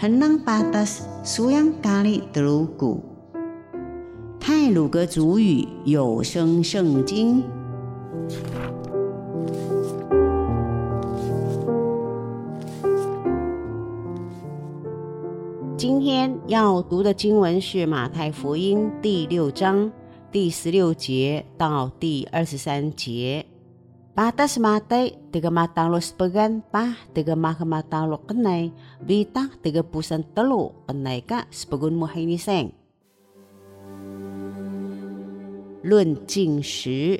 henang patas suyang kali telugu。泰鲁格族语有声圣经。今天要读的经文是马太福音第六章第十六节到第二十三节。Patas matai tiga matang lo sepegan pah tiga mah matang lo kenai bitang tiga pusan telu kenai ka sepegun muhai ni seng. Lun jing shi.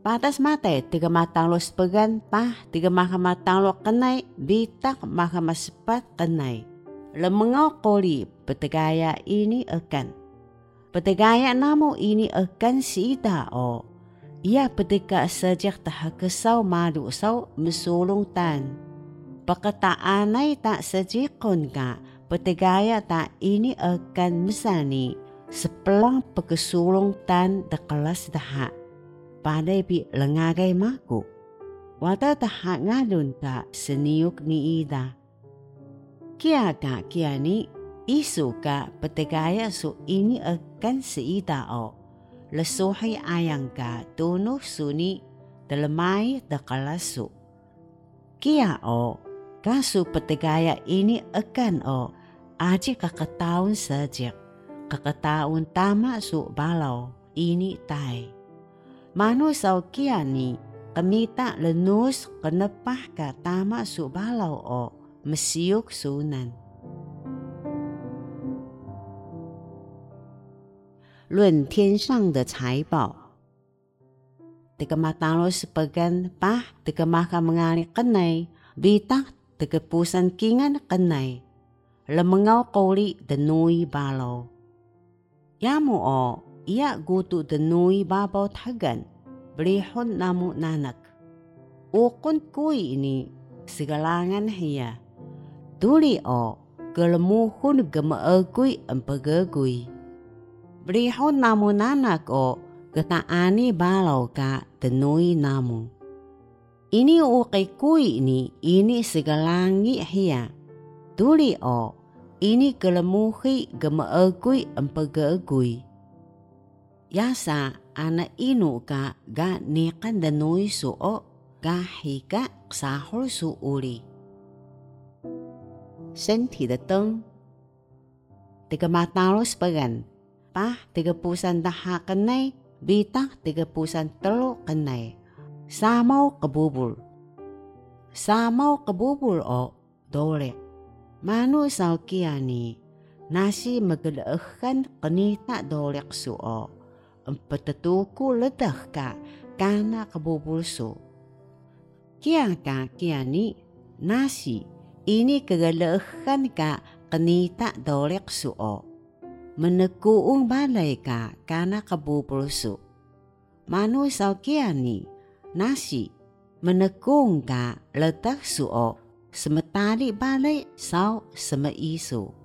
Patas matai tiga matang lo sepegan pah tiga mah matang lo kenai bintang mah sepat kenai. Lemengau koli petegaya ini akan. Petegaya namu ini akan si ita o. Ia petika sejak taha kesau madu sau mesulung tan. Pakataanay tak sejikon ka petegaya tak ini akan mesani sepelang pekesulung tan de kelas daha. Padai bi lengagai maku. Wata taha ngadun ka seniuk ni ida. Kia ka kia ni isu ka petegaya su ini akan seida o lesuhay ayang ka tuno suni dalamay dakalasu. Kia o, kasu patigaya ini akan o, aji kakataon sajak, kakataon tama su balaw, ini tay. Mano saw kia ni, kamita lenus kanapah ka tama su balaw o, masiyok sunan. 论天上的财宝。Teka matalo sebagan pah teka maka mengali kenai, bitak teka pusan kingan kenai. Lemengau koli denui balo. Yamu o, ia gutu denui babau tagan, berihon namu nanak. Ukun kui ini segalangan hiya. Tuli o, gelemuhun gemaegui empegegui. Brihon namu nanak o ketaani balau ka tenui namu. Ini ukai kui ini ini segalangi hia. Tuli o ini kelemuhi gemaegui empegeegui. Yasa ana inu ka ga nikan denui su o ga hika sahur su uli. 身体的灯，tiga mata lo sebagan pah Tiga pusan daha kenai, bitah tiga pusan telu kenai. Samau kebubul. Samau kebubul o dole. Manu sao kiani nasi megedehkan kenita dolek su o. Empetetuku ledah ka kana kebubul su. Kia ka kiani nasi ini kegelehan ka kenita dolek su o menekuung balai ka kana kabupulsu. Manu sao kiani nasi menekung ka letak suo semetari balai sao sema isu.